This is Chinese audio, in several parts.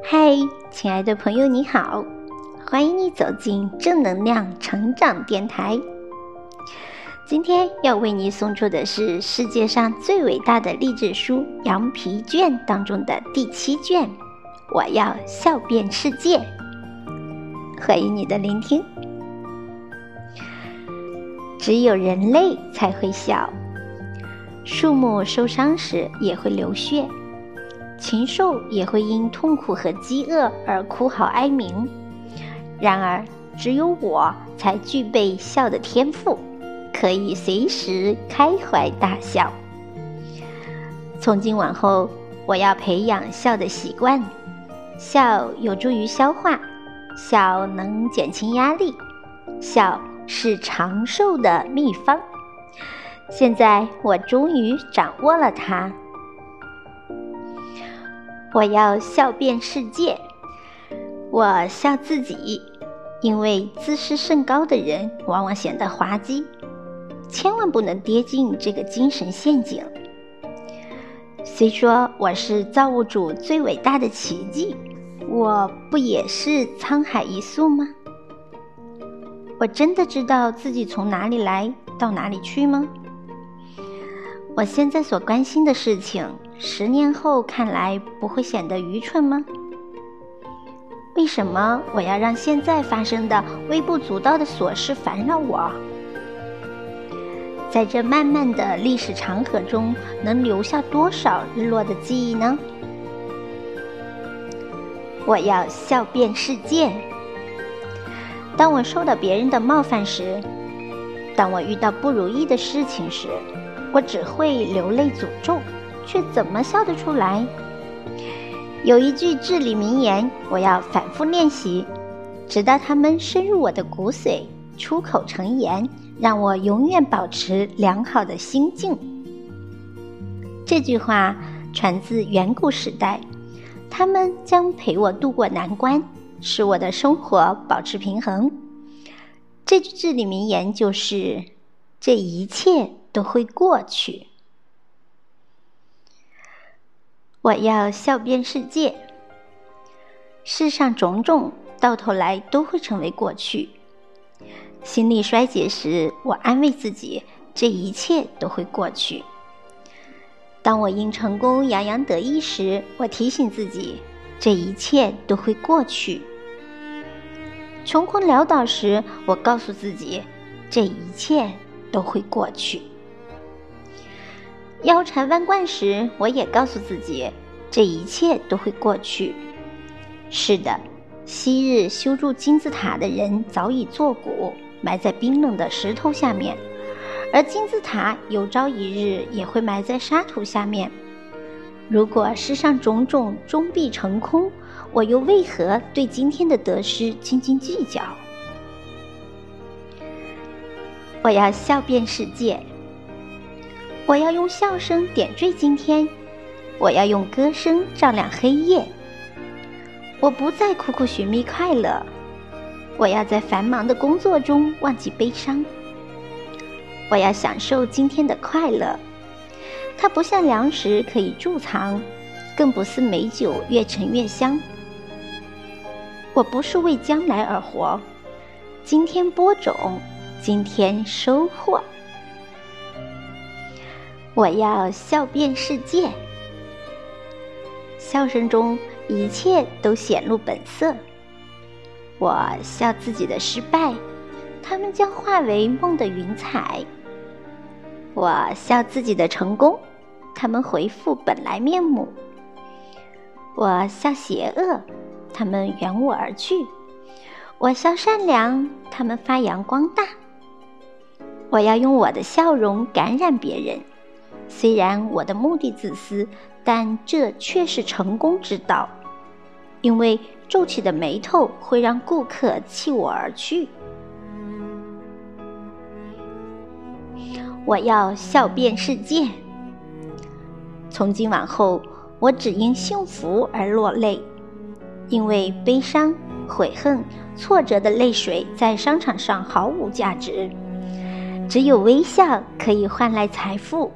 嗨，亲爱的朋友，你好，欢迎你走进正能量成长电台。今天要为你送出的是世界上最伟大的励志书《羊皮卷》当中的第七卷。我要笑遍世界，欢迎你的聆听。只有人类才会笑，树木受伤时也会流血。禽兽也会因痛苦和饥饿而哭嚎哀鸣，然而只有我才具备笑的天赋，可以随时开怀大笑。从今往后，我要培养笑的习惯。笑有助于消化，笑能减轻压力，笑是长寿的秘方。现在我终于掌握了它。我要笑遍世界，我笑自己，因为自视甚高的人往往显得滑稽，千万不能跌进这个精神陷阱。虽说我是造物主最伟大的奇迹，我不也是沧海一粟吗？我真的知道自己从哪里来到哪里去吗？我现在所关心的事情。十年后看来不会显得愚蠢吗？为什么我要让现在发生的微不足道的琐事烦扰我？在这漫漫的历史长河中，能留下多少日落的记忆呢？我要笑遍世界。当我受到别人的冒犯时，当我遇到不如意的事情时，我只会流泪诅咒。却怎么笑得出来？有一句至理名言，我要反复练习，直到它们深入我的骨髓，出口成言，让我永远保持良好的心境。这句话传自远古时代，他们将陪我度过难关，使我的生活保持平衡。这句至理名言就是：这一切都会过去。我要笑遍世界。世上种种，到头来都会成为过去。心力衰竭时，我安慰自己，这一切都会过去。当我因成功洋洋得意时，我提醒自己，这一切都会过去。穷困潦倒时，我告诉自己，这一切都会过去。腰缠万贯时，我也告诉自己，这一切都会过去。是的，昔日修筑金字塔的人早已作古，埋在冰冷的石头下面，而金字塔有朝一日也会埋在沙土下面。如果世上种种终必成空，我又为何对今天的得失斤斤计较？我要笑遍世界。我要用笑声点缀今天，我要用歌声照亮黑夜。我不再苦苦寻觅快乐，我要在繁忙的工作中忘记悲伤。我要享受今天的快乐，它不像粮食可以贮藏，更不似美酒越陈越香。我不是为将来而活，今天播种，今天收获。我要笑遍世界，笑声中一切都显露本色。我笑自己的失败，他们将化为梦的云彩；我笑自己的成功，他们回复本来面目；我笑邪恶，他们远我而去；我笑善良，他们发扬光大。我要用我的笑容感染别人。虽然我的目的自私，但这却是成功之道，因为皱起的眉头会让顾客弃我而去。我要笑遍世界。从今往后，我只因幸福而落泪，因为悲伤、悔恨、挫折的泪水在商场上毫无价值，只有微笑可以换来财富。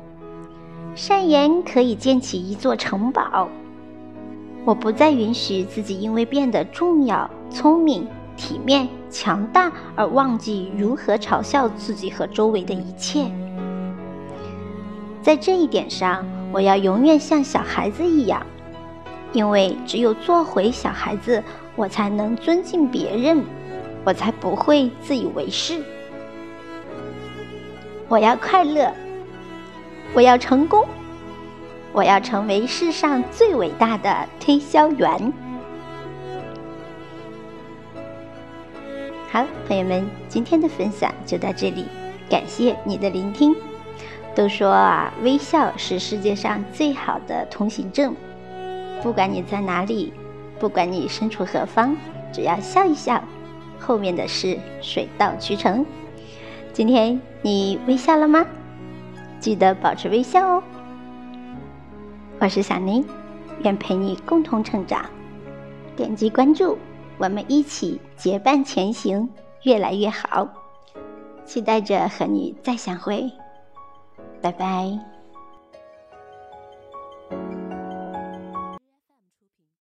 善言可以建起一座城堡。我不再允许自己因为变得重要、聪明、体面、强大而忘记如何嘲笑自己和周围的一切。在这一点上，我要永远像小孩子一样，因为只有做回小孩子，我才能尊敬别人，我才不会自以为是。我要快乐，我要成功，我要成为世上最伟大的推销员。好，朋友们，今天的分享就到这里，感谢你的聆听。都说啊，微笑是世界上最好的通行证。不管你在哪里，不管你身处何方，只要笑一笑，后面的事水到渠成。今天你微笑了吗？记得保持微笑哦。我是小宁，愿陪你共同成长。点击关注，我们一起结伴前行，越来越好。期待着和你再相会。拜拜。